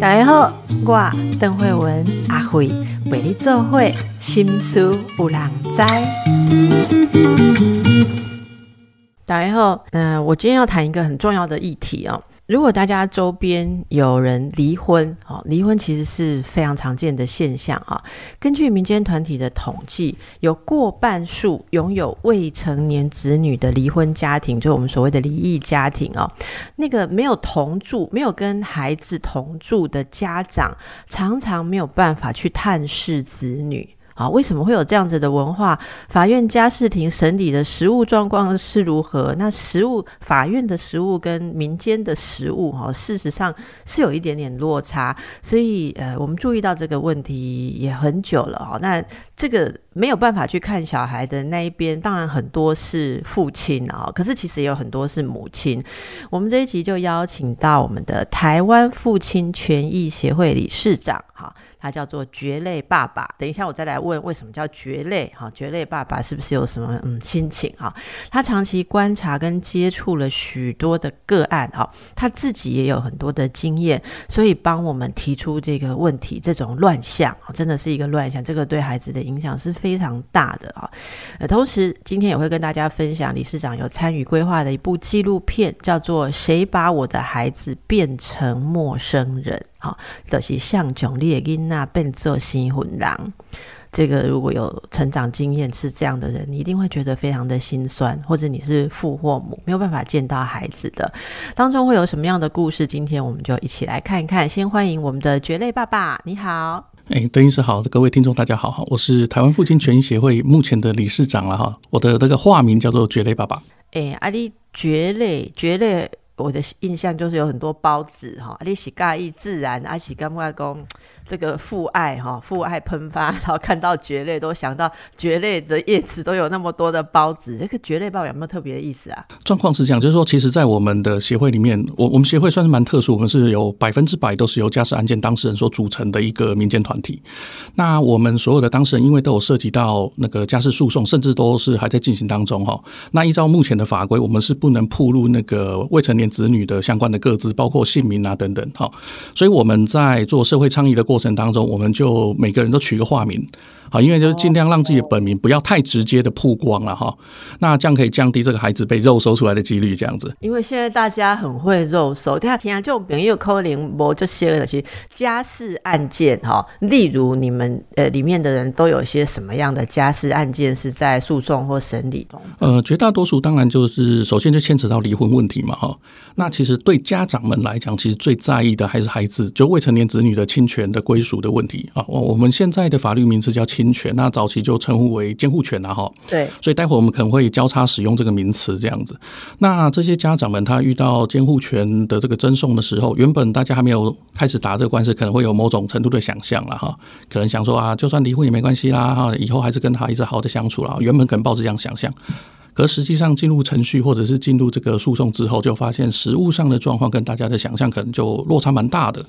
大家好，我邓慧文阿慧为你做会心思有人知。大家好，嗯，我今天要谈一个很重要的议题哦。如果大家周边有人离婚，哦，离婚其实是非常常见的现象啊。根据民间团体的统计，有过半数拥有未成年子女的离婚家庭，就是我们所谓的离异家庭哦。那个没有同住、没有跟孩子同住的家长，常常没有办法去探视子女。啊，为什么会有这样子的文化？法院家事庭审理的实务状况是如何？那实务法院的实务跟民间的实务，哈，事实上是有一点点落差。所以，呃，我们注意到这个问题也很久了，哈。那这个没有办法去看小孩的那一边，当然很多是父亲啊，可是其实也有很多是母亲。我们这一集就邀请到我们的台湾父亲权益协会理事长，哈。他叫做蕨类爸爸，等一下我再来问为什么叫蕨类哈？蕨类爸爸是不是有什么嗯心情哈？他长期观察跟接触了许多的个案哈，他自己也有很多的经验，所以帮我们提出这个问题，这种乱象真的是一个乱象，这个对孩子的影响是非常大的啊。呃，同时今天也会跟大家分享理事长有参与规划的一部纪录片，叫做《谁把我的孩子变成陌生人》。好，就是像囧烈因那变做新魂郎，这个如果有成长经验是这样的人，你一定会觉得非常的心酸，或者你是父或母，没有办法见到孩子的，当中会有什么样的故事？今天我们就一起来看一看。先欢迎我们的蕨类爸爸，你好。哎，邓医师好，各位听众大家好，哈，我是台湾父亲权益协会目前的理事长了哈，我的那个化名叫做蕨类爸爸。哎，阿里蕨类，蕨类。我的印象就是有很多包子哈，你喜介意自然，阿是感觉讲这个父爱哈，父爱喷发，然后看到蕨类都想到蕨类的叶子都有那么多的孢子，这个蕨类包有没有特别的意思啊？状况是这样，就是说，其实，在我们的协会里面，我我们协会算是蛮特殊，我们是有百分之百都是由家事案件当事人所组成的一个民间团体。那我们所有的当事人，因为都有涉及到那个家事诉讼，甚至都是还在进行当中哈。那依照目前的法规，我们是不能铺入那个未成年。子女的相关的各自，包括姓名啊等等，哈，所以我们在做社会倡议的过过程当中，我们就每个人都取个化名。好，因为就是尽量让自己的本名不要太直接的曝光了哈，那这样可以降低这个孩子被肉搜出来的几率。这样子，因为现在大家很会肉搜，大家听下这种朋友扣零波这些的，其实家事案件哈，例如你们呃里面的人都有些什么样的家事案件是在诉讼或审理中？呃，绝大多数当然就是首先就牵扯到离婚问题嘛哈。那其实对家长们来讲，其实最在意的还是孩子就未成年子女的侵权的归属的问题啊。我我们现在的法律名字叫侵。侵权，那早期就称呼为监护权呐，哈。对，所以待会我们可能会交叉使用这个名词，这样子。那这些家长们，他遇到监护权的这个争讼的时候，原本大家还没有开始打这个官司，可能会有某种程度的想象了，哈。可能想说啊，就算离婚也没关系啦，哈，以后还是跟他一直好好的相处了。原本可能抱着这样想象。可实际上进入程序或者是进入这个诉讼之后，就发现实物上的状况跟大家的想象可能就落差蛮大的。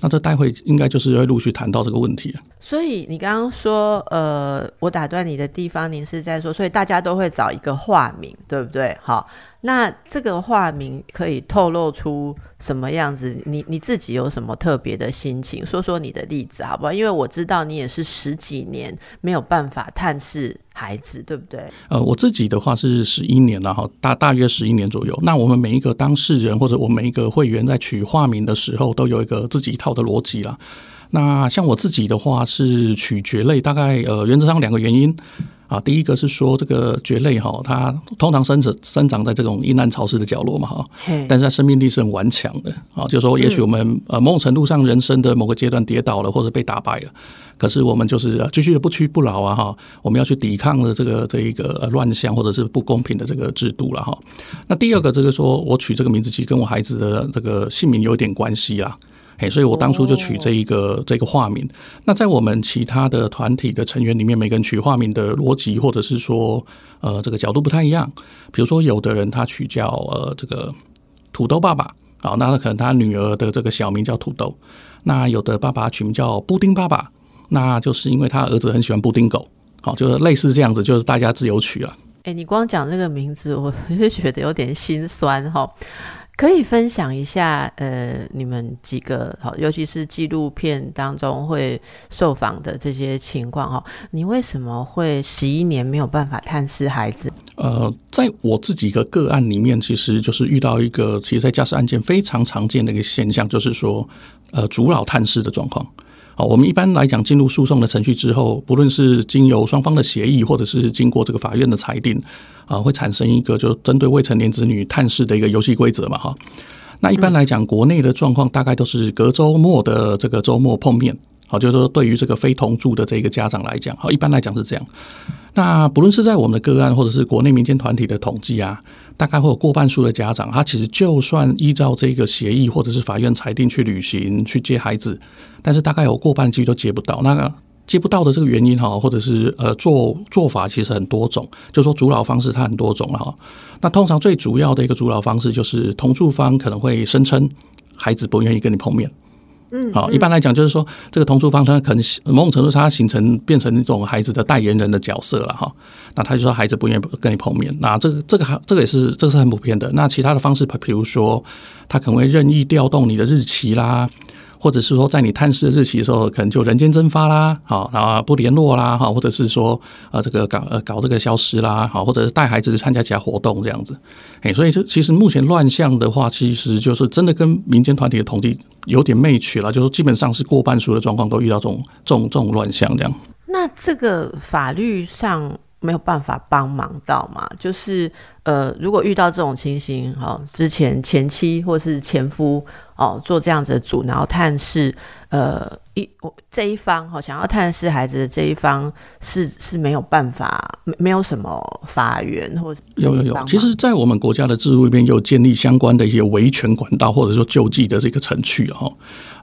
那这待会应该就是会陆续谈到这个问题。所以你刚刚说，呃，我打断你的地方，您是在说，所以大家都会找一个化名，对不对？好。那这个化名可以透露出什么样子？你你自己有什么特别的心情？说说你的例子好不好？因为我知道你也是十几年没有办法探视孩子，对不对？呃，我自己的话是十一年了哈，大大约十一年左右。那我们每一个当事人或者我每一个会员在取化名的时候，都有一个自己一套的逻辑啦。那像我自己的话是取蕨类，大概呃原则上两个原因。啊，第一个是说这个蕨类哈，它通常生长生长在这种阴暗潮湿的角落嘛哈，但是它生命力是很顽强的啊。就是说，也许我们呃某种程度上人生的某个阶段跌倒了或者被打败了，可是我们就是继续的不屈不挠啊哈，我们要去抵抗的这个这一个乱象或者是不公平的这个制度了哈。那第二个这个说我取这个名字其实跟我孩子的这个姓名有点关系啦。哎，所以我当初就取这一个这个化名。那在我们其他的团体的成员里面，每个人取化名的逻辑或者是说，呃，这个角度不太一样。比如说，有的人他取叫呃这个土豆爸爸，好，那可能他女儿的这个小名叫土豆。那有的爸爸取名叫布丁爸爸，那就是因为他儿子很喜欢布丁狗，好，就是类似这样子，就是大家自由取了。哎，你光讲这个名字，我 就觉得有点心酸哈。可以分享一下，呃，你们几个好，尤其是纪录片当中会受访的这些情况哈，你为什么会十一年没有办法探视孩子？呃，在我自己的个案里面，其实就是遇到一个，其实，在家事案件非常常见的一个现象，就是说，呃，主老探视的状况。好，我们一般来讲，进入诉讼的程序之后，不论是经由双方的协议，或者是经过这个法院的裁定，啊，会产生一个就针对未成年子女探视的一个游戏规则嘛，哈。那一般来讲，国内的状况大概都是隔周末的这个周末碰面。好，就是说对于这个非同住的这个家长来讲，好，一般来讲是这样。那不论是在我们的个案，或者是国内民间团体的统计啊。大概会有过半数的家长，他其实就算依照这个协议或者是法院裁定去旅行去接孩子，但是大概有过半几率都接不到。那个接不到的这个原因哈，或者是呃做做法其实很多种，就说主老方式它很多种了哈。那通常最主要的一个主老方式就是同住方可能会声称孩子不愿意跟你碰面。嗯，好，一般来讲就是说，这个同住方他可能某种程度上他形成变成一种孩子的代言人的角色了哈。那他就说孩子不愿意跟你碰面，那这个这个还这个也是这个是很普遍的。那其他的方式，比如说他可能会任意调动你的日期啦。或者是说，在你探视的日期的时候，可能就人间蒸发啦，好，然后不联络啦，哈，或者是说，呃，这个搞呃搞这个消失啦，好，或者是带孩子去参加其他活动这样子，哎，所以这其实目前乱象的话，其实就是真的跟民间团体的统计有点媚取了，就是基本上是过半数的状况都遇到这种这种这种乱象这样。那这个法律上没有办法帮忙到嘛？就是呃，如果遇到这种情形，哈，之前前妻或是前夫。哦，做这样子的主，然后探视，呃，一我这一方哈，想要探视孩子的这一方是是没有办法，没没有什么法源或有有有。其实，在我们国家的制度里面，有建立相关的一些维权管道，或者说救济的这个程序哈。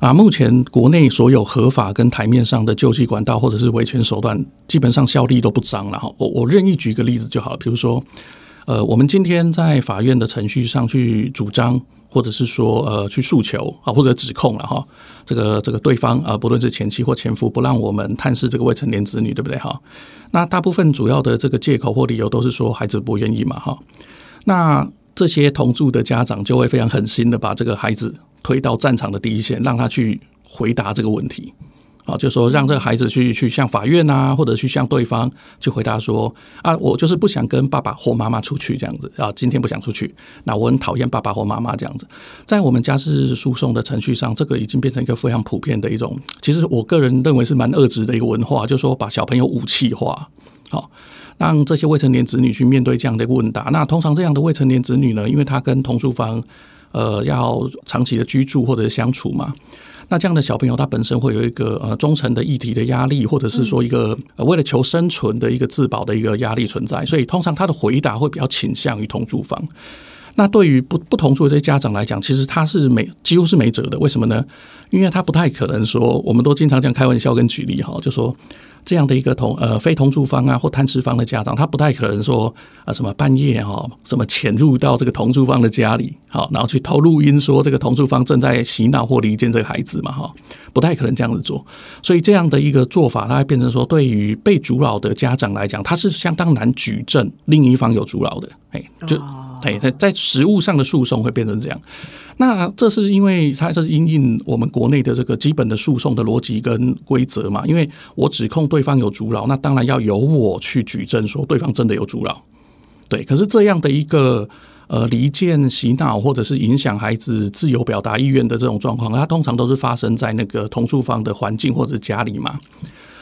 啊，目前国内所有合法跟台面上的救济管道或者是维权手段，基本上效力都不彰了哈。我我任意举个例子就好了，比如说，呃，我们今天在法院的程序上去主张。或者是说呃去诉求啊或者指控了哈，这个这个对方啊不论是前妻或前夫不让我们探视这个未成年子女对不对哈？那大部分主要的这个借口或理由都是说孩子不愿意嘛哈。那这些同住的家长就会非常狠心的把这个孩子推到战场的第一线，让他去回答这个问题。啊，就说让这个孩子去去向法院啊，或者去向对方去回答说啊，我就是不想跟爸爸或妈妈出去这样子啊，今天不想出去，那我很讨厌爸爸或妈妈这样子。在我们家事诉讼的程序上，这个已经变成一个非常普遍的一种，其实我个人认为是蛮恶质的一个文化，就是说把小朋友武器化，好让这些未成年子女去面对这样的一个问答。那通常这样的未成年子女呢，因为他跟同住方呃要长期的居住或者相处嘛。那这样的小朋友，他本身会有一个呃忠诚的议题的压力，或者是说一个为了求生存的一个自保的一个压力存在，所以通常他的回答会比较倾向于同住房。那对于不不同住的这些家长来讲，其实他是没几乎是没辙的。为什么呢？因为他不太可能说，我们都经常这样开玩笑跟举例哈，就说。这样的一个同呃非同住方啊或探视方的家长，他不太可能说啊什么半夜哈什么潜入到这个同住方的家里，好然后去偷录音说这个同住方正在洗脑或离间这个孩子嘛哈，不太可能这样子做。所以这样的一个做法，它会变成说对于被阻扰的家长来讲，他是相当难举证另一方有阻扰的，哎就哎在在实物上的诉讼会变成这样。那这是因为它是因应我们国内的这个基本的诉讼的逻辑跟规则嘛？因为我指控对方有阻扰，那当然要由我去举证说对方真的有阻扰。对，可是这样的一个呃离间、洗脑或者是影响孩子自由表达意愿的这种状况，它通常都是发生在那个同住方的环境或者家里嘛。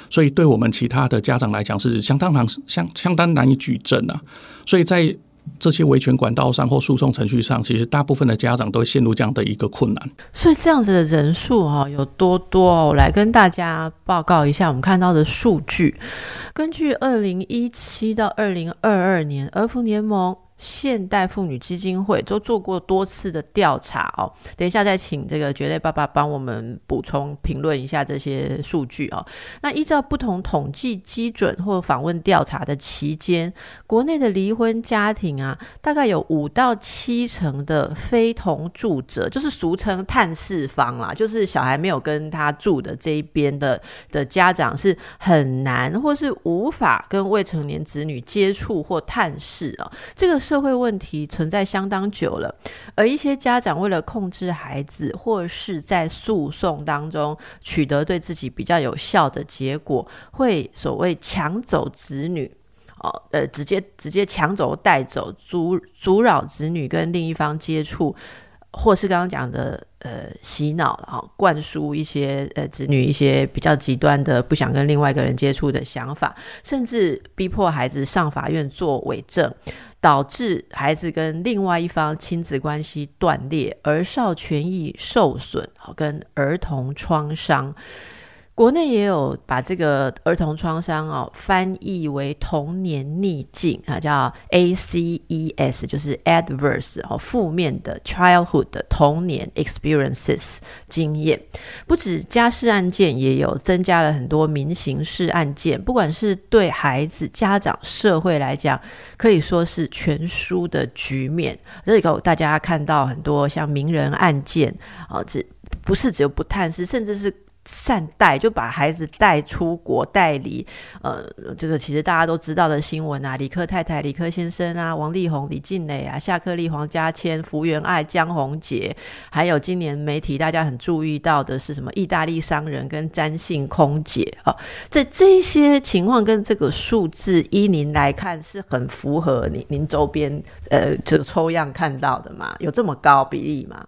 所以对我们其他的家长来讲是相当难、相相当难以举证啊。所以在这些维权管道上或诉讼程序上，其实大部分的家长都会陷入这样的一个困难。所以这样子的人数哈有多多哦？来跟大家报告一下我们看到的数据。根据二零一七到二零二二年儿福联盟。现代妇女基金会都做过多次的调查哦，等一下再请这个绝对爸爸帮我们补充评论一下这些数据哦。那依照不同统计基准或访问调查的期间，国内的离婚家庭啊，大概有五到七成的非同住者，就是俗称探视方啦，就是小孩没有跟他住的这一边的的家长是很难或是无法跟未成年子女接触或探视啊，这个是。社会问题存在相当久了，而一些家长为了控制孩子，或是在诉讼当中取得对自己比较有效的结果，会所谓抢走子女。哦，呃，直接直接抢走、带走、阻阻扰子女跟另一方接触，或是刚刚讲的呃洗脑了啊，灌输一些呃子女一些比较极端的不想跟另外一个人接触的想法，甚至逼迫孩子上法院做伪证，导致孩子跟另外一方亲子关系断裂，儿少权益受损，跟儿童创伤。国内也有把这个儿童创伤哦翻译为童年逆境啊，叫 ACES，就是 adverse 哦负面的 childhood 的童年 experiences 经验。不止家事案件，也有增加了很多民刑事案件。不管是对孩子、家长、社会来讲，可以说是全书的局面。这里头大家看到很多像名人案件啊，这不是只有不探视，甚至是。善待就把孩子带出国带离，呃，这个其实大家都知道的新闻啊，李克太太、李克先生啊，王力宏、李静蕾啊，夏克立、黄家千、福原爱、江宏杰，还有今年媒体大家很注意到的是什么？意大利商人跟詹姓空姐啊，这这些情况跟这个数字依您来看是很符合您您周边呃这个抽样看到的吗？有这么高比例吗？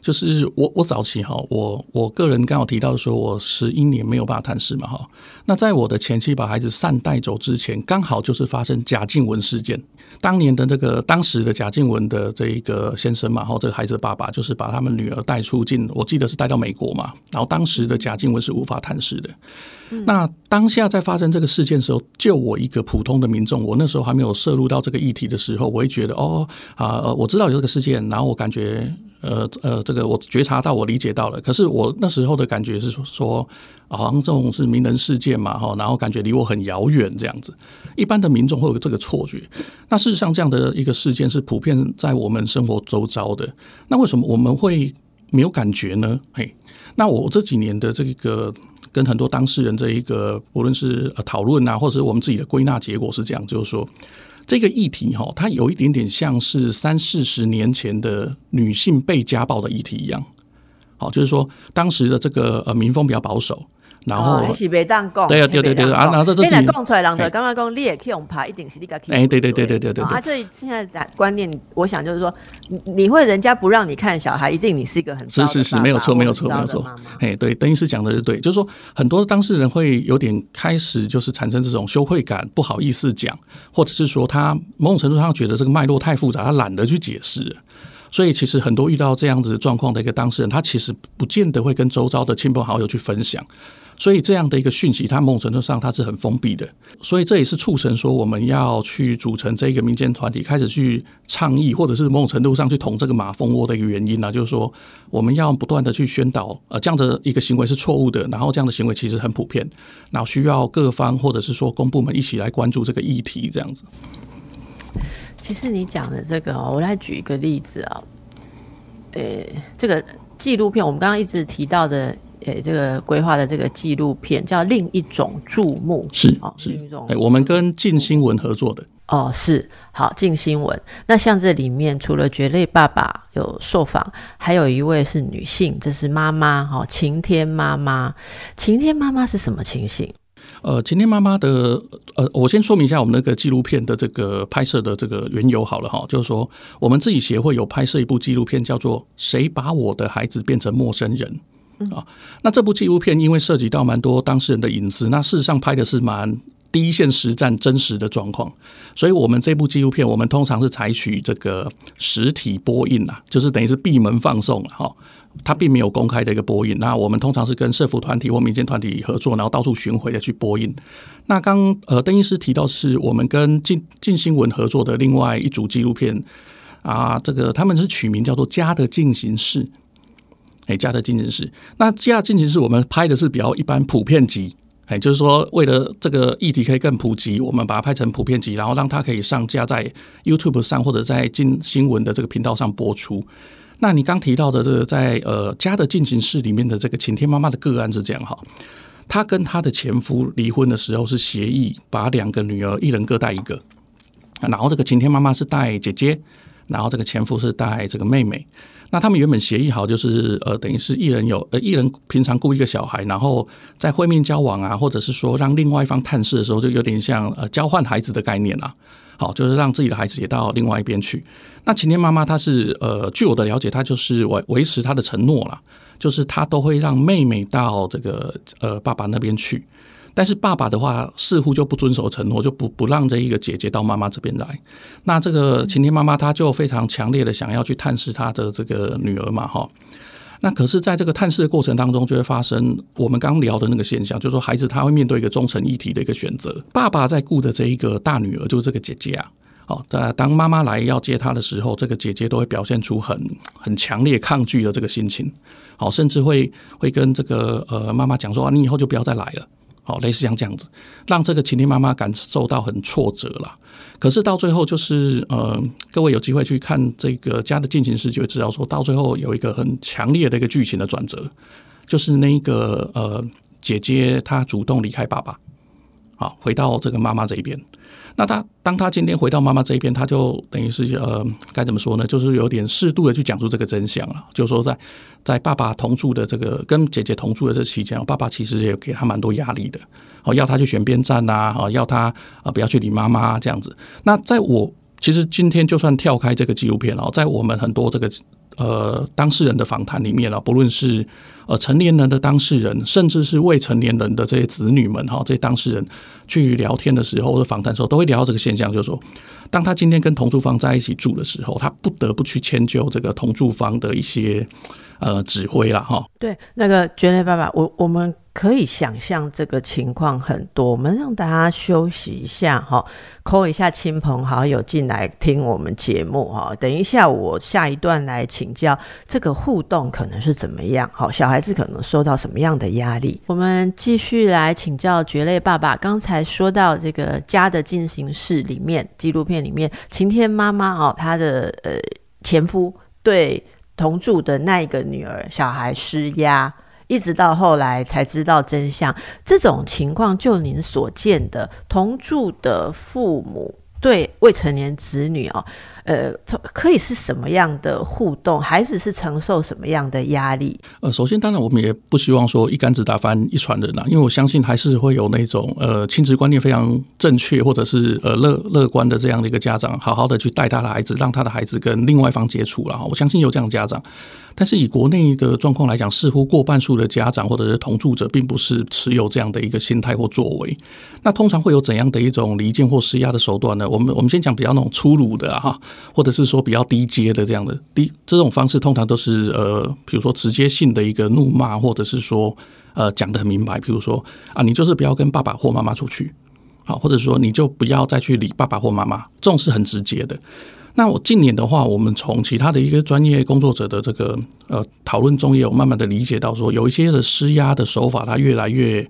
就是我我早期哈，我我个人刚好提到说，我十一年没有办法探视嘛哈。那在我的前妻把孩子善带走之前，刚好就是发生贾静雯事件。当年的这个当时的贾静雯的这一个先生嘛，然后，这个孩子的爸爸就是把他们女儿带出境，我记得是带到美国嘛。然后当时的贾静雯是无法探视的。那当下在发生这个事件的时候，就我一个普通的民众，我那时候还没有涉入到这个议题的时候，我会觉得哦啊，我知道有这个事件，然后我感觉。呃呃，这个我觉察到，我理解到了。可是我那时候的感觉是说，好像这种是名人事件嘛，哈，然后感觉离我很遥远这样子。一般的民众会有这个错觉。那事实上，这样的一个事件是普遍在我们生活周遭的。那为什么我们会没有感觉呢？嘿，那我这几年的这个跟很多当事人这一个，无论是讨论啊，或者我们自己的归纳结果是这样，就是说。这个议题哈，它有一点点像是三四十年前的女性被家暴的议题一样，好，就是说当时的这个呃民风比较保守。然后还是别当讲，对啊，对对对啊，然后这现在讲出来，人就刚刚讲，你也可以用爬，一定是你个。哎，对对对对对对。啊，这现在的观念，我想就是说，你会人家不让你看小孩，一定你是一个很是是是，没有错没有错没有错。哎，对，邓医师讲的是对，就是说很多当事人会有点开始就是产生这种羞愧感，不好意思讲，或者是说他某种程度上觉得这个脉络太复杂，他懒得去解释。所以其实很多遇到这样子状况的一个当事人，他其实不见得会跟周遭的亲朋好友去分享。所以这样的一个讯息，它某种程度上它是很封闭的，所以这也是促成说我们要去组成这个民间团体，开始去倡议，或者是某种程度上去捅这个马蜂窝的一个原因呢，就是说我们要不断的去宣导，呃，这样的一个行为是错误的，然后这样的行为其实很普遍，然后需要各方或者是说公部门一起来关注这个议题，这样子。其实你讲的这个，我来举一个例子啊，呃，这个纪录片我们刚刚一直提到的。诶，这个规划的这个纪录片叫《另一种注目》，是哦，是另一种。我们跟静新闻合作的哦，是好静新闻。那像这里面除了蕨类爸爸有受访，还有一位是女性，这是妈妈哈，晴天妈妈。晴天妈妈是什么情形？呃，晴天妈妈的呃，我先说明一下我们那个纪录片的这个拍摄的这个缘由好了哈，就是说我们自己协会有拍摄一部纪录片，叫做《谁把我的孩子变成陌生人》。啊，那这部纪录片因为涉及到蛮多当事人的隐私，那事实上拍的是蛮第一线实战真实的状况，所以我们这部纪录片我们通常是采取这个实体播映啊，就是等于是闭门放送哈，它并没有公开的一个播映。那我们通常是跟社服团体或民间团体合作，然后到处巡回的去播映。那刚呃邓医师提到是我们跟进进新闻合作的另外一组纪录片啊，这个他们是取名叫做《家的进行式》。哎，家的进行式，那家的进行式我们拍的是比较一般普遍级，哎，就是说为了这个议题可以更普及，我们把它拍成普遍级，然后让它可以上架在 YouTube 上或者在进新闻的这个频道上播出。那你刚提到的这个在呃家的进行式里面的这个晴天妈妈的个案是这样哈，她跟她的前夫离婚的时候是协议把两个女儿一人各带一个。然后这个晴天妈妈是带姐姐，然后这个前夫是带这个妹妹。那他们原本协议好，就是呃，等于是一人有呃一人平常雇一个小孩，然后在会面交往啊，或者是说让另外一方探视的时候，就有点像呃交换孩子的概念啊。好，就是让自己的孩子也到另外一边去。那晴天妈妈她是呃，据我的了解，她就是维维持她的承诺了，就是她都会让妹妹到这个呃爸爸那边去。但是爸爸的话似乎就不遵守承诺，就不不让这一个姐姐到妈妈这边来。那这个晴天妈妈她就非常强烈的想要去探视她的这个女儿嘛，哈。那可是，在这个探视的过程当中，就会发生我们刚聊的那个现象，就是说孩子他会面对一个忠诚议题的一个选择。爸爸在顾的这一个大女儿，就是这个姐姐啊，好，在当妈妈来要接她的时候，这个姐姐都会表现出很很强烈抗拒的这个心情，好，甚至会会跟这个呃妈妈讲说，你以后就不要再来了。好，类似像这样子，让这个晴天妈妈感受到很挫折了。可是到最后，就是呃，各位有机会去看这个家的进行时，就会知道说到最后有一个很强烈的一个剧情的转折，就是那个呃姐姐她主动离开爸爸，好，回到这个妈妈这一边。那他当他今天回到妈妈这一边，他就等于是呃，该怎么说呢？就是有点适度的去讲出这个真相了。就是说，在在爸爸同住的这个跟姐姐同住的这期间，爸爸其实也给他蛮多压力的，哦，要他去选边站呐，哦，要他啊不要去理妈妈这样子。那在我其实今天就算跳开这个纪录片哦，在我们很多这个。呃，当事人的访谈里面啊，不论是呃成年人的当事人，甚至是未成年人的这些子女们哈，这些当事人去聊天的时候或者访谈的时候，都会聊到这个现象，就是说，当他今天跟同住方在一起住的时候，他不得不去迁就这个同住方的一些呃指挥了哈。对，那个蕨类爸爸，我我们。可以想象这个情况很多，我们让大家休息一下哈，call 一下亲朋好友进来听我们节目哈。等一下我下一段来请教这个互动可能是怎么样，好，小孩子可能受到什么样的压力？我们继续来请教蕨类爸爸。刚才说到这个家的进行式里面，纪录片里面，晴天妈妈哦，她的呃前夫对同住的那一个女儿小孩施压。一直到后来才知道真相，这种情况就您所见的同住的父母对未成年子女哦。呃，可以是什么样的互动？孩子是承受什么样的压力？呃，首先，当然我们也不希望说一竿子打翻一船人呐，因为我相信还是会有那种呃亲子观念非常正确或者是呃乐乐观的这样的一个家长，好好的去带他的孩子，让他的孩子跟另外一方接触了。我相信有这样的家长。但是以国内的状况来讲，似乎过半数的家长或者是同住者，并不是持有这样的一个心态或作为。那通常会有怎样的一种离间或施压的手段呢？我们我们先讲比较那种粗鲁的哈。或者是说比较低阶的这样的低这种方式，通常都是呃，比如说直接性的一个怒骂，或者是说呃讲的很明白，比如说啊，你就是不要跟爸爸或妈妈出去，好，或者说你就不要再去理爸爸或妈妈，这种是很直接的。那我近年的话，我们从其他的一个专业工作者的这个呃讨论中，也有慢慢的理解到说，有一些的施压的手法，它越来越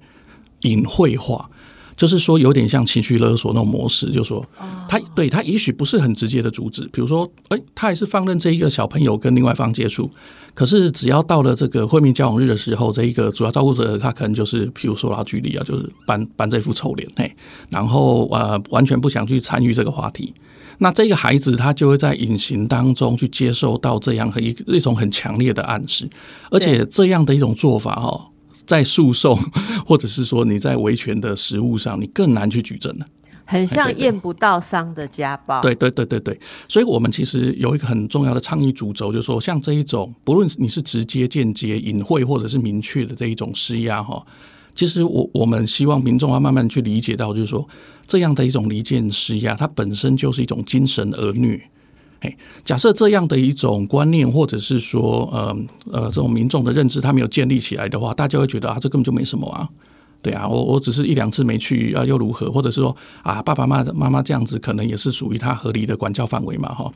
隐晦化。就是说，有点像情绪勒索那种模式，就是说，他对他也许不是很直接的阻止，比如说，哎，他还是放任这一个小朋友跟另外一方接触，可是只要到了这个会面交往日的时候，这一个主要照顾者他可能就是，比如说啦，举例啊，就是扮扮这副臭脸，嘿，然后呃，完全不想去参与这个话题，那这个孩子他就会在隐形当中去接受到这样一一种很强烈的暗示，而且这样的一种做法哈。在诉讼，或者是说你在维权的实务上，你更难去举证了。很像验不到伤的家暴。对对对对对，所以我们其实有一个很重要的倡议主轴，就是说，像这一种，不论你是直接、间接、隐晦或者是明确的这一种施压，哈，其实我我们希望民众要慢慢去理解到，就是说，这样的一种离间施压，它本身就是一种精神儿虐。假设这样的一种观念，或者是说，呃呃，这种民众的认知，他没有建立起来的话，大家会觉得啊，这根本就没什么啊，对啊，我我只是一两次没去啊，又如何？或者是说啊，爸爸妈妈妈这样子，可能也是属于他合理的管教范围嘛，哈。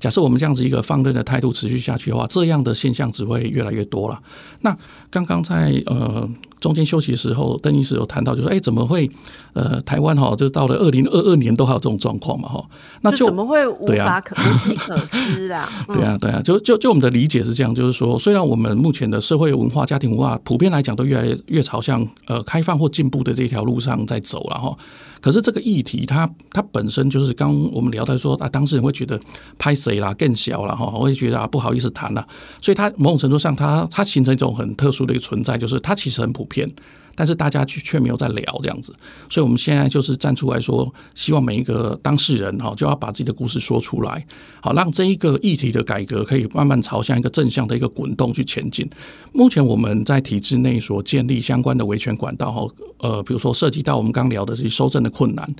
假设我们这样子一个放任的态度持续下去的话，这样的现象只会越来越多了。那刚刚在呃。中间休息的时候，邓医师有谈到，就说：“哎，怎么会？呃，台湾哈，就到了二零二二年都还有这种状况嘛？哈，那就怎么会无法可无计可施啊？对啊，对啊，就就就我们的理解是这样，就是说，虽然我们目前的社会文化、家庭文化普遍来讲都越来越朝向呃开放或进步的这条路上在走了哈。”可是这个议题，它它本身就是刚我们聊到说啊，当事人会觉得拍谁啦更小了哈，会觉得啊不好意思谈了，所以它某种程度上，它它形成一种很特殊的一个存在，就是它其实很普遍。但是大家却却没有在聊这样子，所以我们现在就是站出来说，希望每一个当事人哈就要把自己的故事说出来，好让这一个议题的改革可以慢慢朝向一个正向的一个滚动去前进。目前我们在体制内所建立相关的维权管道哈，呃，比如说涉及到我们刚聊的这些收证的困难，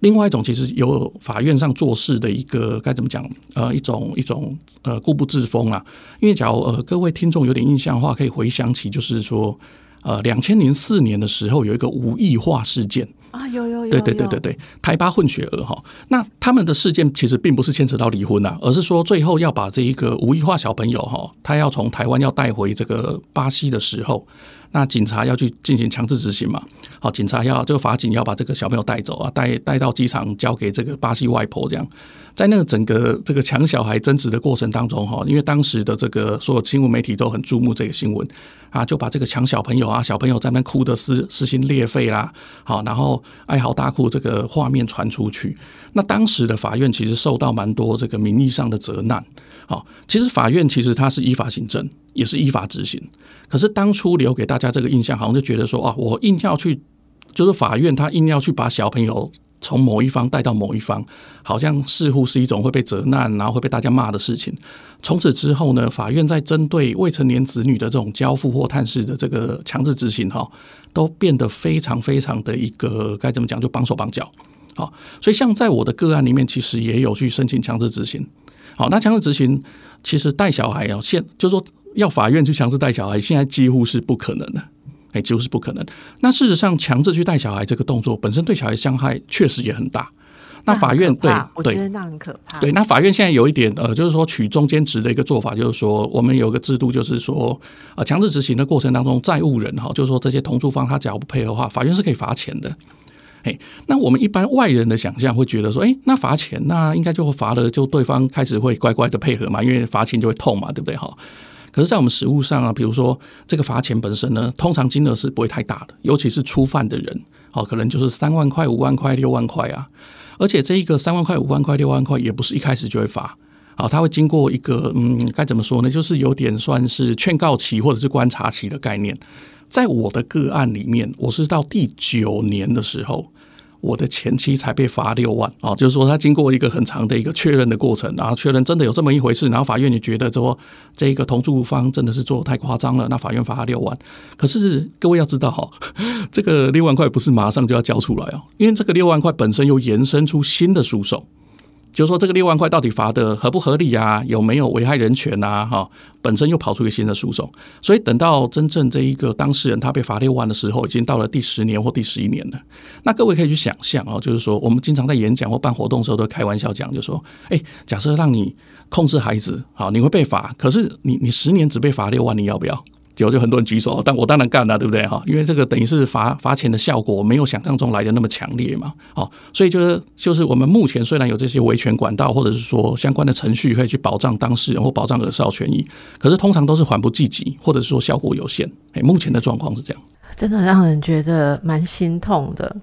另外一种其实有法院上做事的一个该怎么讲呃一种一种呃固步自封啊，因为假如呃各位听众有点印象的话，可以回想起就是说。呃，两千零四年的时候有一个无异化事件啊，有有有，对对对对对，台巴混血儿哈，那他们的事件其实并不是牵扯到离婚呐，而是说最后要把这一个无异化小朋友哈，他要从台湾要带回这个巴西的时候。那警察要去进行强制执行嘛？好，警察要这个法警要把这个小朋友带走啊，带带到机场交给这个巴西外婆这样。在那个整个这个抢小孩争执的过程当中哈，因为当时的这个所有新闻媒体都很注目这个新闻啊，就把这个抢小朋友啊，小朋友在那哭的撕撕心裂肺啦，好，然后哀嚎大哭这个画面传出去。那当时的法院其实受到蛮多这个名义上的责难。好，其实法院其实它是依法行政，也是依法执行。可是当初留给大家这个印象，好像就觉得说啊，我硬要去，就是法院他硬要去把小朋友从某一方带到某一方，好像似乎是一种会被责难，然后会被大家骂的事情。从此之后呢，法院在针对未成年子女的这种交付或探视的这个强制执行，哈，都变得非常非常的一个该怎么讲，就绑手绑脚。好，所以像在我的个案里面，其实也有去申请强制执行。好，那强制执行其实带小孩啊，现就是说要法院去强制带小孩，现在几乎是不可能的，哎，几乎是不可能。那事实上，强制去带小孩这个动作本身对小孩伤害确实也很大。那法院对对，那很可怕。对，那法院现在有一点呃，就是说取中间值的一个做法，就是说我们有个制度，就是说啊，强制执行的过程当中，债务人哈，就是说这些同住方他只要不配合的话，法院是可以罚钱的。哎，那我们一般外人的想象会觉得说，哎，那罚钱，那应该就会罚了，就对方开始会乖乖的配合嘛，因为罚钱就会痛嘛，对不对？哈。可是，在我们实物上啊，比如说这个罚钱本身呢，通常金额是不会太大的，尤其是初犯的人，好，可能就是三万块、五万块、六万块啊。而且这一个三万块、五万块、六万块，也不是一开始就会罚，好，他会经过一个嗯，该怎么说呢？就是有点算是劝告期或者是观察期的概念。在我的个案里面，我是到第九年的时候。我的前妻才被罚六万啊，就是说他经过一个很长的一个确认的过程，然后确认真的有这么一回事，然后法院也觉得说这个同住方真的是做太夸张了，那法院罚他六万。可是各位要知道哈，这个六万块不是马上就要交出来哦，因为这个六万块本身又延伸出新的诉讼。就是说，这个六万块到底罚的合不合理啊？有没有危害人权啊？哈，本身又跑出一个新的诉讼，所以等到真正这一个当事人他被罚六万的时候，已经到了第十年或第十一年了。那各位可以去想象啊，就是说，我们经常在演讲或办活动的时候都开玩笑讲，就说，哎，假设让你控制孩子，好，你会被罚，可是你你十年只被罚六万，你要不要？结果就很多人举手，但我当然干了，对不对哈？因为这个等于是罚罚钱的效果没有想象中来的那么强烈嘛，好，所以就是就是我们目前虽然有这些维权管道，或者是说相关的程序可以去保障当事人或保障儿少权益，可是通常都是缓不济急，或者是说效果有限。哎，目前的状况是这样，真的让人觉得蛮心痛的。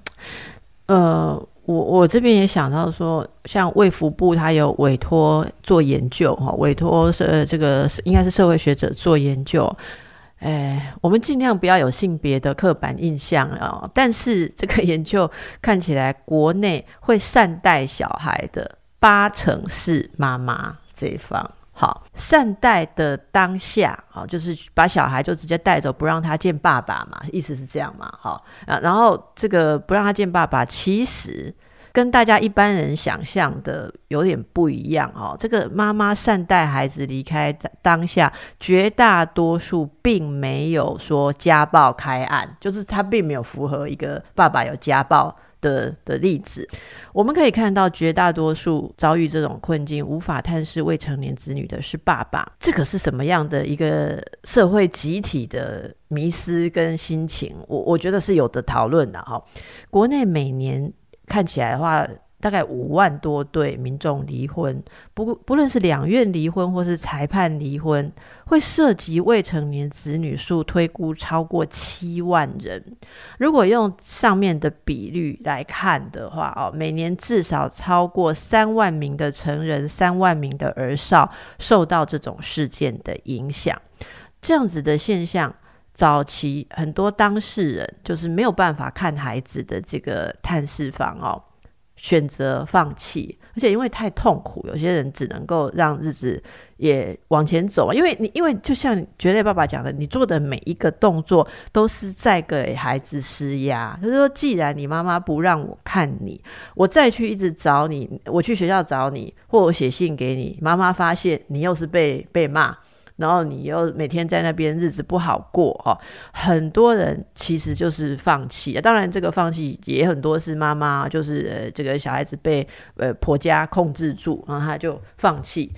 呃，我我这边也想到说，像卫福部他有委托做研究哈，委托是这个应该是社会学者做研究。哎，我们尽量不要有性别的刻板印象啊！但是这个研究看起来，国内会善待小孩的八成是妈妈这一方。好，善待的当下啊，就是把小孩就直接带走，不让他见爸爸嘛，意思是这样嘛？好啊，然后这个不让他见爸爸，其实。跟大家一般人想象的有点不一样哦。这个妈妈善待孩子离开当下，绝大多数并没有说家暴开案，就是他并没有符合一个爸爸有家暴的的例子，我们可以看到绝大多数遭遇这种困境、无法探视未成年子女的是爸爸。这个是什么样的一个社会集体的迷失跟心情？我我觉得是有的讨论的哈。国内每年看起来的话。大概五万多对民众离婚，不不论是两院离婚或是裁判离婚，会涉及未成年子女数推估超过七万人。如果用上面的比率来看的话，哦，每年至少超过三万名的成人、三万名的儿少受到这种事件的影响。这样子的现象，早期很多当事人就是没有办法看孩子的这个探视房哦。选择放弃，而且因为太痛苦，有些人只能够让日子也往前走。因为你，因为就像绝对爸爸讲的，你做的每一个动作都是在给孩子施压。就是说，既然你妈妈不让我看你，我再去一直找你，我去学校找你，或我写信给你，妈妈发现你又是被被骂。然后你又每天在那边日子不好过哦，很多人其实就是放弃。当然，这个放弃也很多是妈妈，就是呃这个小孩子被呃婆家控制住，然后他就放弃。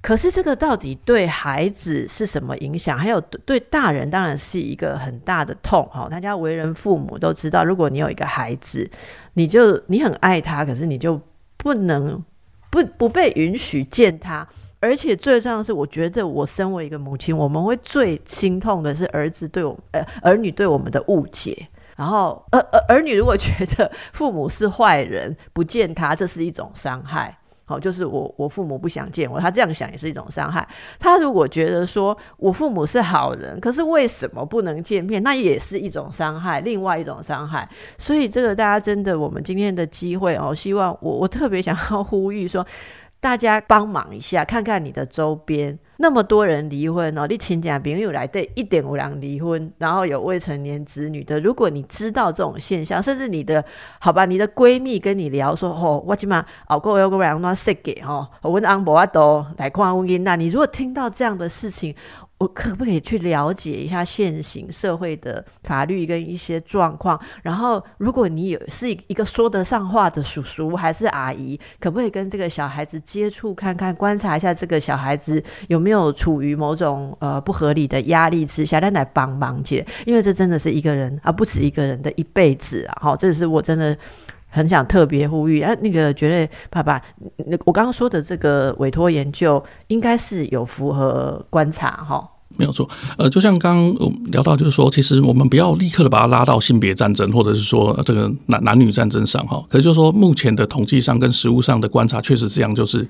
可是这个到底对孩子是什么影响？还有对大人当然是一个很大的痛哈。大家为人父母都知道，如果你有一个孩子，你就你很爱他，可是你就不能不不被允许见他。而且最重要的是，我觉得我身为一个母亲，我们会最心痛的是儿子对我呃儿女对我们的误解。然后儿儿儿女如果觉得父母是坏人，不见他，这是一种伤害。好，就是我我父母不想见我，他这样想也是一种伤害。他如果觉得说我父母是好人，可是为什么不能见面，那也是一种伤害，另外一种伤害。所以这个大家真的，我们今天的机会哦，希望我我特别想要呼吁说。大家帮忙一下，看看你的周边那么多人离婚哦，你请假，比如有来对一点五两离婚，然后有未成年子女的，如果你知道这种现象，甚至你的好吧，你的闺蜜跟你聊说，哦，我起码熬过有个两段时间哦，我问安博阿都来看婚姻，那你如果听到这样的事情。我可不可以去了解一下现行社会的法律跟一些状况？然后，如果你有是一个说得上话的叔叔还是阿姨，可不可以跟这个小孩子接触看看，观察一下这个小孩子有没有处于某种呃不合理的压力之下，再来帮忙姐，因为这真的是一个人而不止一个人的一辈子啊！好，这是我真的。很想特别呼吁啊，那个觉得爸爸，那我刚刚说的这个委托研究应该是有符合观察哈，没有错。呃，就像刚刚聊到，就是说，其实我们不要立刻的把它拉到性别战争，或者是说这个男男女战争上哈。可是就是说，目前的统计上跟实物上的观察确实这样，就是。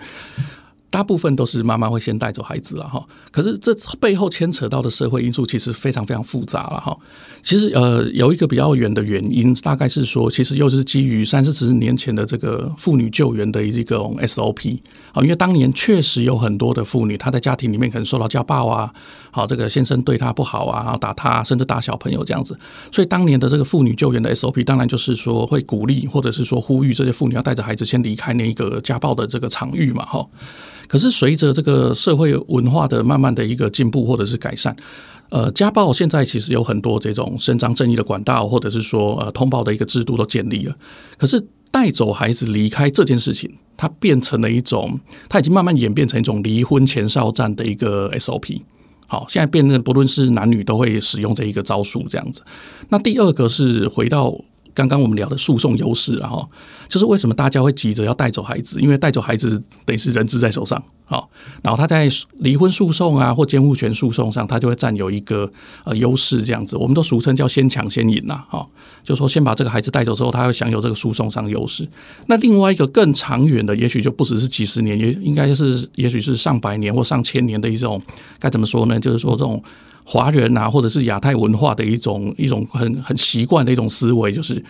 大部分都是妈妈会先带走孩子了哈，可是这背后牵扯到的社会因素其实非常非常复杂了哈。其实呃有一个比较远的原因，大概是说，其实又是基于三四十年前的这个妇女救援的一个 SOP 啊，因为当年确实有很多的妇女，她在家庭里面可能受到家暴啊，好这个先生对她不好啊，打她，甚至打小朋友这样子，所以当年的这个妇女救援的 SOP 当然就是说会鼓励或者是说呼吁这些妇女要带着孩子先离开那一个家暴的这个场域嘛哈。可是随着这个社会文化的慢慢的一个进步或者是改善，呃，家暴现在其实有很多这种伸张正义的管道，或者是说呃通报的一个制度都建立了。可是带走孩子离开这件事情，它变成了一种，它已经慢慢演变成一种离婚前哨战的一个 SOP。好，现在变成不论是男女都会使用这一个招数这样子。那第二个是回到。刚刚我们聊的诉讼优势，然后就是为什么大家会急着要带走孩子？因为带走孩子等于是人质在手上，好，然后他在离婚诉讼啊或监护权诉讼上，他就会占有一个呃优势，这样子，我们都俗称叫先抢先赢呐，哈，就说先把这个孩子带走之后，他会享有这个诉讼上的优势。那另外一个更长远的，也许就不只是几十年，也应该是也许是上百年或上千年的一种，该怎么说呢？就是说这种。华人啊，或者是亚太文化的一种一种很很习惯的一种思维，就是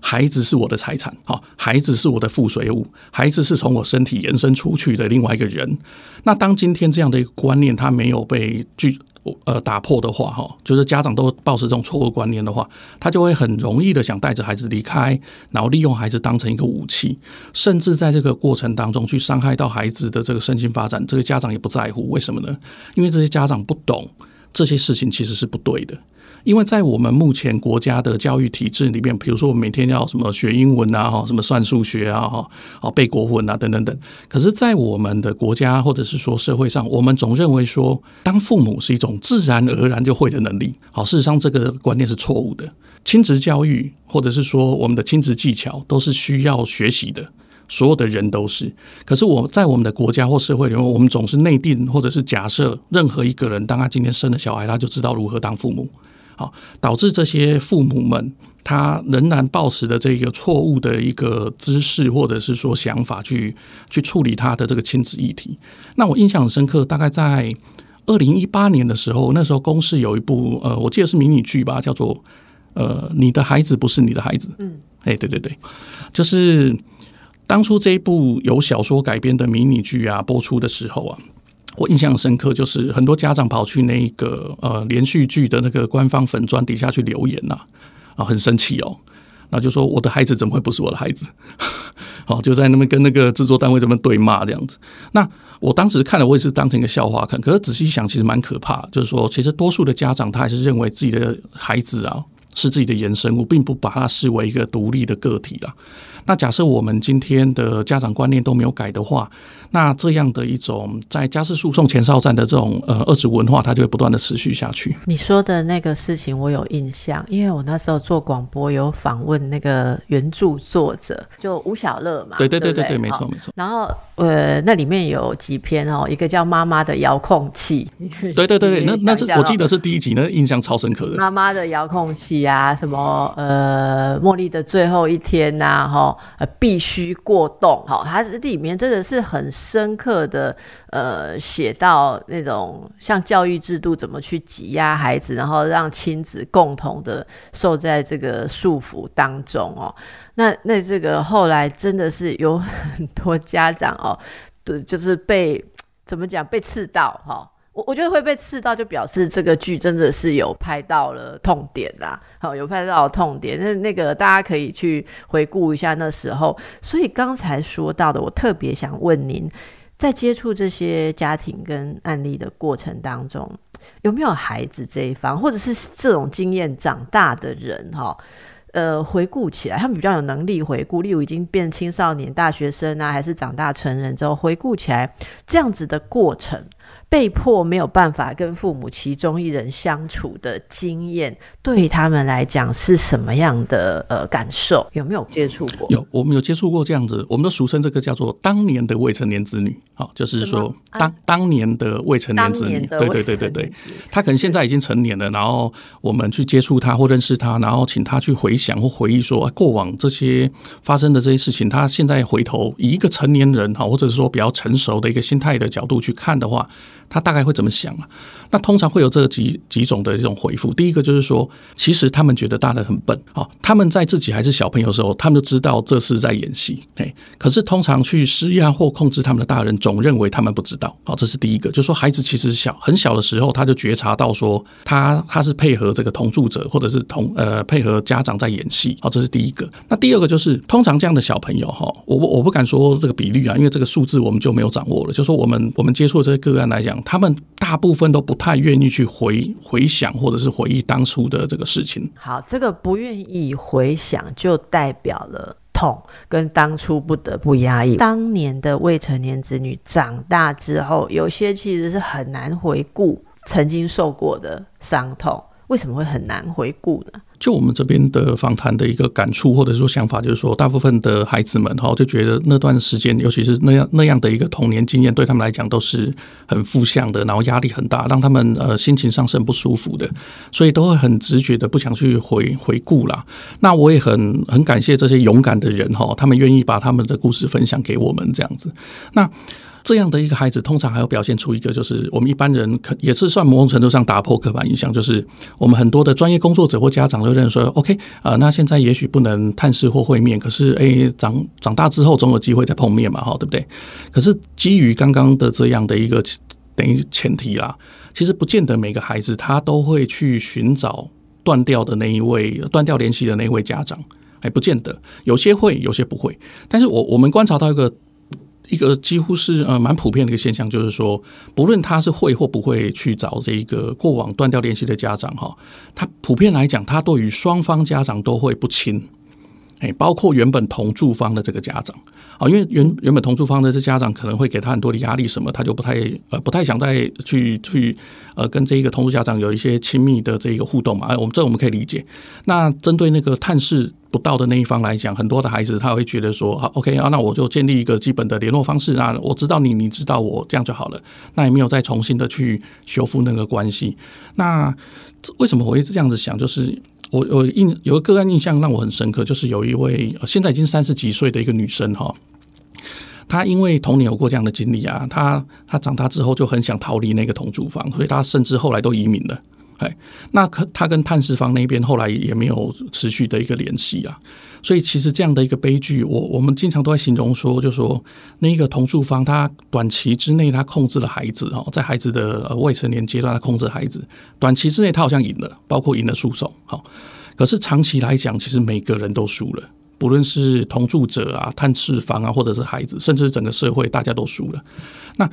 孩子是我的财产，好，孩子是我的附随物，孩子是从我身体延伸出去的另外一个人。那当今天这样的一个观念，他没有被拒呃打破的话，哈，就是家长都抱持这种错误观念的话，他就会很容易的想带着孩子离开，然后利用孩子当成一个武器，甚至在这个过程当中去伤害到孩子的这个身心发展。这个家长也不在乎，为什么呢？因为这些家长不懂。这些事情其实是不对的。因为在我们目前国家的教育体制里面，比如说我每天要什么学英文啊，哈，什么算数学啊，哈，哦背国文啊，等等等。可是，在我们的国家或者是说社会上，我们总认为说，当父母是一种自然而然就会的能力。好，事实上这个观念是错误的。亲子教育或者是说我们的亲子技巧都是需要学习的，所有的人都是。可是我在我们的国家或社会里面，我们总是内定或者是假设，任何一个人当他今天生了小孩，他就知道如何当父母。好，导致这些父母们他仍然抱持的这个错误的一个姿势，或者是说想法去去处理他的这个亲子议题。那我印象很深刻，大概在二零一八年的时候，那时候公司有一部呃，我记得是迷你剧吧，叫做呃，你的孩子不是你的孩子。嗯，哎，对对对，就是当初这一部由小说改编的迷你剧啊播出的时候啊。我印象深刻，就是很多家长跑去那个呃连续剧的那个官方粉砖底下去留言呐，啊，很生气哦，那就说我的孩子怎么会不是我的孩子？好，就在那边跟那个制作单位这边对骂这样子。那我当时看了，我也是当成一个笑话看。可是仔细想，其实蛮可怕。就是说，其实多数的家长他还是认为自己的孩子啊是自己的衍生物，并不把他视为一个独立的个体啊。那假设我们今天的家长观念都没有改的话，那这样的一种在家事诉讼前哨站的这种呃二次文化，它就会不断的持续下去。你说的那个事情我有印象，因为我那时候做广播有访问那个原著作者，就吴小乐嘛。对对对对对，没错没错。然后呃，那里面有几篇哦，一个叫妈妈的遥控器。对对对对，那那是我记得是第一集，那印象超深刻的。妈妈的遥控器啊，什么呃，茉莉的最后一天呐，哈。呃，必须过动，好，它这里面真的是很深刻的，呃，写到那种像教育制度怎么去挤压孩子，然后让亲子共同的受在这个束缚当中哦。那那这个后来真的是有很多家长哦，对，就是被怎么讲被刺到哈。我我觉得会被刺到，就表示这个剧真的是有拍到了痛点啦，好，有拍到痛点。那那个大家可以去回顾一下那时候。所以刚才说到的，我特别想问您，在接触这些家庭跟案例的过程当中，有没有孩子这一方，或者是这种经验长大的人哈？呃，回顾起来，他们比较有能力回顾，例如已经变青少年、大学生啊，还是长大成人之后，回顾起来这样子的过程。被迫没有办法跟父母其中一人相处的经验，对他们来讲是什么样的呃感受？有没有接触过？有，我们有接触过这样子，我们都俗称这个叫做当年的未成年子女。好，就是说当当年的未成年子女，对对对对对，他可能现在已经成年了，然后我们去接触他或认识他，然后请他去回想或回忆说过往这些发生的这些事情，他现在回头以一个成年人哈，或者是说比较成熟的一个心态的角度去看的话。他大概会怎么想啊？那通常会有这几几种的这种回复。第一个就是说，其实他们觉得大人很笨啊。他们在自己还是小朋友的时候，他们就知道这是在演戏。哎，可是通常去施压或控制他们的大人，总认为他们不知道。好，这是第一个，就是说孩子其实小很小的时候，他就觉察到说他他是配合这个同住者或者是同呃配合家长在演戏。好，这是第一个。那第二个就是，通常这样的小朋友哈，我我不敢说这个比率啊，因为这个数字我们就没有掌握了。就说我们我们接触这些个案来讲。他们大部分都不太愿意去回回想，或者是回忆当初的这个事情。好，这个不愿意回想，就代表了痛，跟当初不得不压抑。当年的未成年子女长大之后，有些其实是很难回顾曾经受过的伤痛。为什么会很难回顾呢？就我们这边的访谈的一个感触，或者说想法，就是说，大部分的孩子们哈，就觉得那段时间，尤其是那样那样的一个童年经验，对他们来讲都是很负向的，然后压力很大，让他们呃心情上是很不舒服的，所以都会很直觉的不想去回回顾啦。那我也很很感谢这些勇敢的人哈，他们愿意把他们的故事分享给我们这样子。那这样的一个孩子，通常还要表现出一个，就是我们一般人可也是算某种程度上打破刻板印象，就是我们很多的专业工作者或家长都认为说，OK 啊，那现在也许不能探视或会面，可是诶，长长大之后总有机会再碰面嘛，哈，对不对？可是基于刚刚的这样的一个等于前提啦，其实不见得每个孩子他都会去寻找断掉的那一位断掉联系的那一位家长，还不见得，有些会，有些不会。但是我我们观察到一个。一个几乎是呃蛮普遍的一个现象，就是说，不论他是会或不会去找这一个过往断掉联系的家长哈，他普遍来讲，他对于双方家长都会不亲。哎，包括原本同住方的这个家长啊，因为原原本同住方的这家长可能会给他很多的压力，什么他就不太呃不太想再去去呃跟这一个同住家长有一些亲密的这一个互动嘛。哎，我们这我们可以理解。那针对那个探视不到的那一方来讲，很多的孩子他会觉得说，好 OK 啊，那我就建立一个基本的联络方式啊，我知道你，你知道我，这样就好了。那也没有再重新的去修复那个关系。那为什么我会这样子想？就是。我我印有个个案印象让我很深刻，就是有一位现在已经三十几岁的一个女生哈，她因为童年有过这样的经历啊，她她长大之后就很想逃离那个同住房，所以她甚至后来都移民了。哎，那可他跟探视方那边后来也没有持续的一个联系啊。所以其实这样的一个悲剧，我我们经常都在形容说，就说那个同住方他短期之内他控制了孩子哈，在孩子的未成年阶段他控制孩子，短期之内他好像赢了，包括赢了诉讼，好，可是长期来讲，其实每个人都输了，不论是同住者啊、探视方啊，或者是孩子，甚至整个社会，大家都输了。那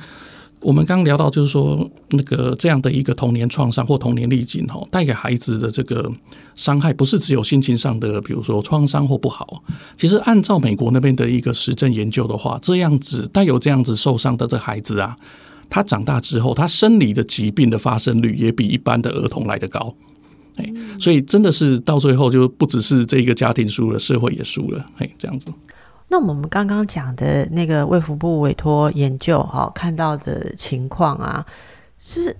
我们刚聊到，就是说那个这样的一个童年创伤或童年历境，哈，带给孩子的这个伤害，不是只有心情上的，比如说创伤或不好。其实按照美国那边的一个实证研究的话，这样子带有这样子受伤的这孩子啊，他长大之后，他生理的疾病的发生率也比一般的儿童来得高。哎，所以真的是到最后，就不只是这个家庭输了，社会也输了。哎，这样子。那我们刚刚讲的那个卫福部委托研究，哈，看到的情况啊，是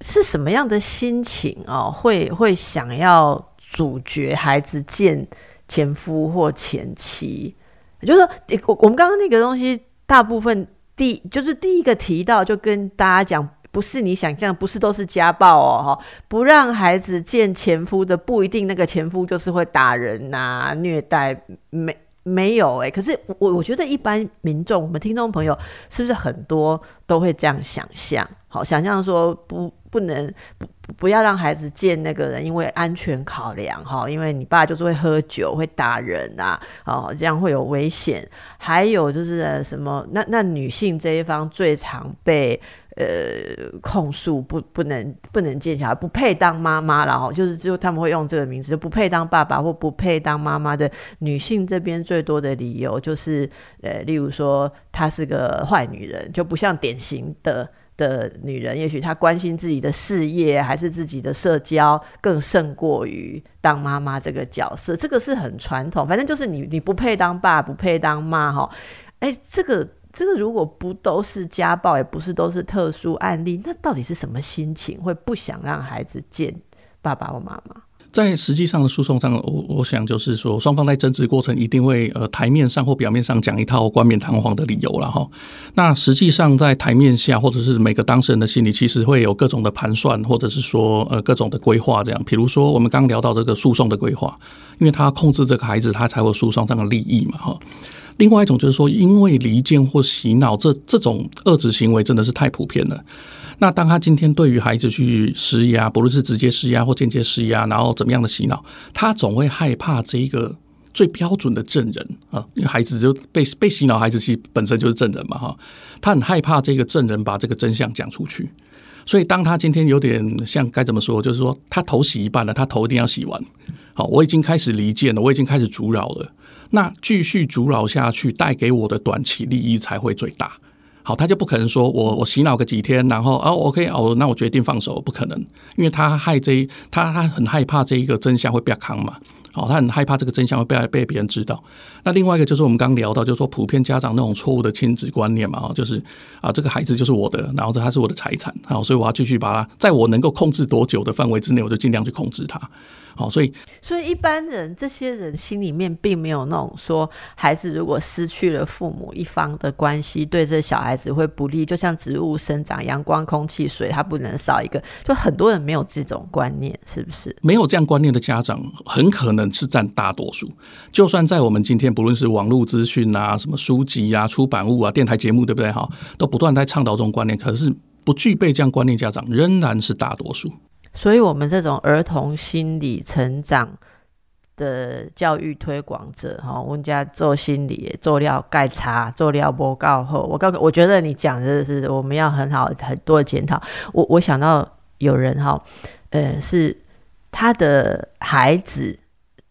是什么样的心情哦？会会想要阻绝孩子见前夫或前妻？就是说，我们刚刚那个东西，大部分第就是第一个提到，就跟大家讲，不是你想象，不是都是家暴哦，哈，不让孩子见前夫的，不一定那个前夫就是会打人呐、虐待没。没有哎，可是我我觉得一般民众，我们听众朋友是不是很多都会这样想象？好，想象说不不能不不要让孩子见那个人，因为安全考量哈，因为你爸就是会喝酒会打人啊，哦，这样会有危险。还有就是什么？那那女性这一方最常被。呃，控诉不不能不能见小孩，不配当妈妈，然后就是就他们会用这个名字，就不配当爸爸或不配当妈妈的女性这边最多的理由就是，呃，例如说她是个坏女人，就不像典型的的女人，也许她关心自己的事业还是自己的社交更胜过于当妈妈这个角色，这个是很传统，反正就是你你不配当爸，不配当妈，哈，哎，这个。这个如果不都是家暴，也不是都是特殊案例，那到底是什么心情会不想让孩子见爸爸或妈妈？在实际上的诉讼上，我我想就是说，双方在争执过程一定会呃台面上或表面上讲一套冠冕堂皇的理由了哈。那实际上在台面下，或者是每个当事人的心里，其实会有各种的盘算，或者是说呃各种的规划这样。比如说我们刚聊到这个诉讼的规划，因为他控制这个孩子，他才会诉讼上的利益嘛哈。另外一种就是说，因为离间或洗脑，这这种恶质行为真的是太普遍了。那当他今天对于孩子去施压，不论是直接施压或间接施压，然后怎么样的洗脑，他总会害怕这一个最标准的证人啊，因为孩子就被被洗脑，孩子其实本身就是证人嘛，哈，他很害怕这个证人把这个真相讲出去。所以，当他今天有点像该怎么说，就是说他头洗一半了，他头一定要洗完。好，我已经开始离间了，我已经开始阻扰了。那继续阻扰下去，带给我的短期利益才会最大。好，他就不可能说我我洗脑个几天，然后哦，OK 哦，那我决定放手，不可能，因为他害这他他很害怕这一个真相会被扛嘛。好，他很害怕这个真相会被被别人知道。那另外一个就是我们刚聊到，就是说普遍家长那种错误的亲子观念嘛，就是啊，这个孩子就是我的，然后这他是我的财产，好，所以我要继续把他在我能够控制多久的范围之内，我就尽量去控制他。好，所以所以一般人这些人心里面并没有那种说，孩子如果失去了父母一方的关系，对这小孩子会不利，就像植物生长，阳光、空气、水，它不能少一个。就很多人没有这种观念，是不是？没有这样观念的家长，很可能是占大多数。就算在我们今天，不论是网络资讯啊、什么书籍啊、出版物啊、电台节目，对不对？哈，都不断在倡导这种观念，可是不具备这样观念家长，仍然是大多数。所以，我们这种儿童心理成长的教育推广者哈，我们家做心理做料盖茶做料播告后，我告我觉得你讲的是我们要很好很多检讨。我我想到有人哈，呃，是他的孩子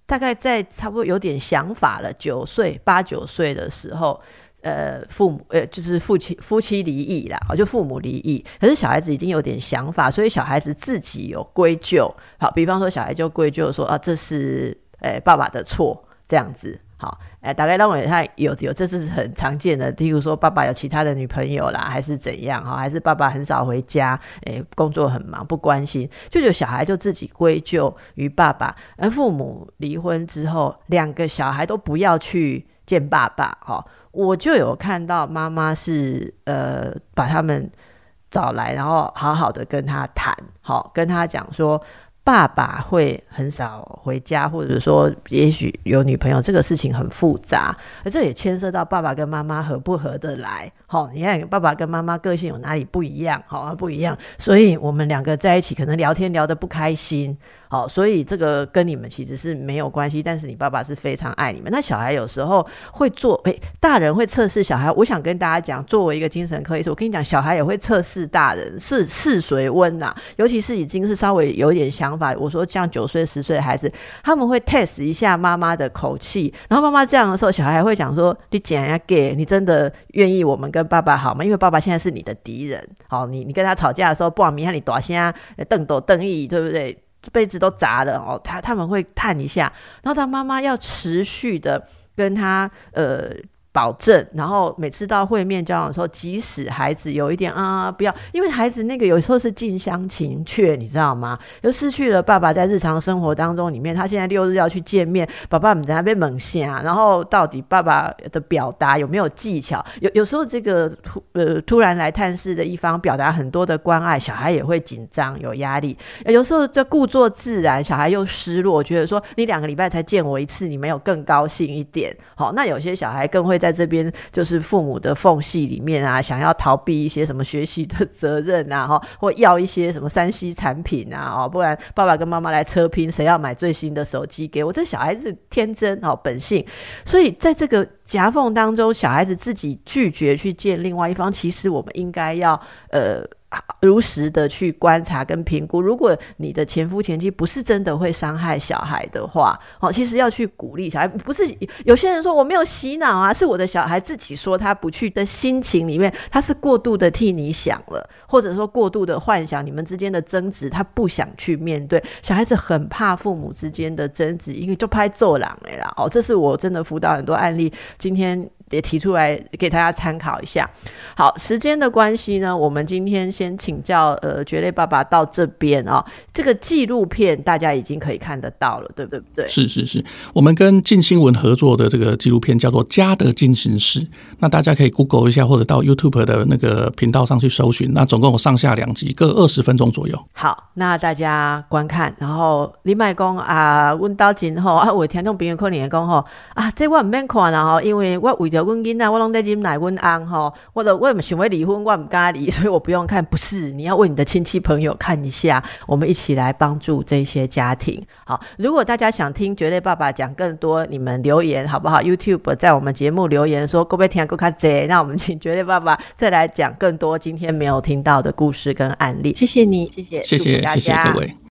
大概在差不多有点想法了，九岁八九岁的时候。呃，父母呃，就是夫妻夫妻离异啦，就父母离异。可是小孩子已经有点想法，所以小孩子自己有归咎。好，比方说小孩就归咎说啊，这是呃爸爸的错，这样子。好，哎，大概认为他有有，这是很常见的。譬如说爸爸有其他的女朋友啦，还是怎样哈，还是爸爸很少回家，哎，工作很忙，不关心，就有小孩就自己归咎于爸爸。而父母离婚之后，两个小孩都不要去见爸爸，哈。我就有看到妈妈是呃把他们找来，然后好好的跟他谈，好跟他讲说，爸爸会很少回家，或者说也许有女朋友，这个事情很复杂，而这也牵涉到爸爸跟妈妈合不合得来。好，你看爸爸跟妈妈个性有哪里不一样？好，不一样，所以我们两个在一起可能聊天聊得不开心。好，所以这个跟你们其实是没有关系，但是你爸爸是非常爱你们。那小孩有时候会做，诶，大人会测试小孩。我想跟大家讲，作为一个精神科医生，我跟你讲，小孩也会测试大人，是是谁温呐。尤其是已经是稍微有点想法，我说像九岁、十岁的孩子，他们会 test 一下妈妈的口气，然后妈妈这样的时候，小孩还会讲说：“你讲呀给，你真的愿意我们跟爸爸好吗？因为爸爸现在是你的敌人。好，你你跟他吵架的时候，不往明看你大声瞪斗瞪意，对不对？”这辈子都砸了哦，他他们会探一下，然后他妈妈要持续的跟他呃。保证，然后每次到会面交往的时候，即使孩子有一点啊，不要，因为孩子那个有时候是近乡情怯，你知道吗？就失去了爸爸在日常生活当中里面，他现在六日要去见面，爸爸们在那边猛下，然后到底爸爸的表达有没有技巧？有有时候这个突呃突然来探视的一方表达很多的关爱，小孩也会紧张有压力。有时候就故作自然，小孩又失落，觉得说你两个礼拜才见我一次，你没有更高兴一点？好，那有些小孩更会。在这边就是父母的缝隙里面啊，想要逃避一些什么学习的责任啊，哈，或要一些什么山西产品啊，哦，不然爸爸跟妈妈来车拼，谁要买最新的手机给我？这小孩子天真哦，本性，所以在这个夹缝当中，小孩子自己拒绝去见另外一方，其实我们应该要呃。如实的去观察跟评估，如果你的前夫前妻不是真的会伤害小孩的话，哦，其实要去鼓励小孩。不是有些人说我没有洗脑啊，是我的小孩自己说他不去的心情里面，他是过度的替你想了，或者说过度的幻想你们之间的争执，他不想去面对。小孩子很怕父母之间的争执，因为就拍做狼哎啦。哦，这是我真的辅导很多案例，今天。也提出来给大家参考一下。好，时间的关系呢，我们今天先请教呃，绝类爸爸到这边啊。这个纪录片大家已经可以看得到了，对不对？对，是是是，我们跟静新闻合作的这个纪录片叫做《家的进行式》，那大家可以 Google 一下，或者到 YouTube 的那个频道上去搜寻。那总共有上下两集，各二十分钟左右。好，那大家观看。然后李麦公啊，问到今后啊，我听众朋友可能也讲吼啊，这我唔免看啦吼，因为我为着阮囡仔，我拢在啉奶阮翁吼，我者我想要离婚，我唔敢离，所以我不用看。不是，你要为你的亲戚朋友看一下，我们一起来帮助这些家庭。好，如果大家想听绝对爸爸讲更多，你们留言好不好？YouTube 在我们节目留言说，各位听够卡贼，那我们请绝对爸爸再来讲更多今天没有听到的故事跟案例。谢谢你，谢谢，谢谢，谢谢各位。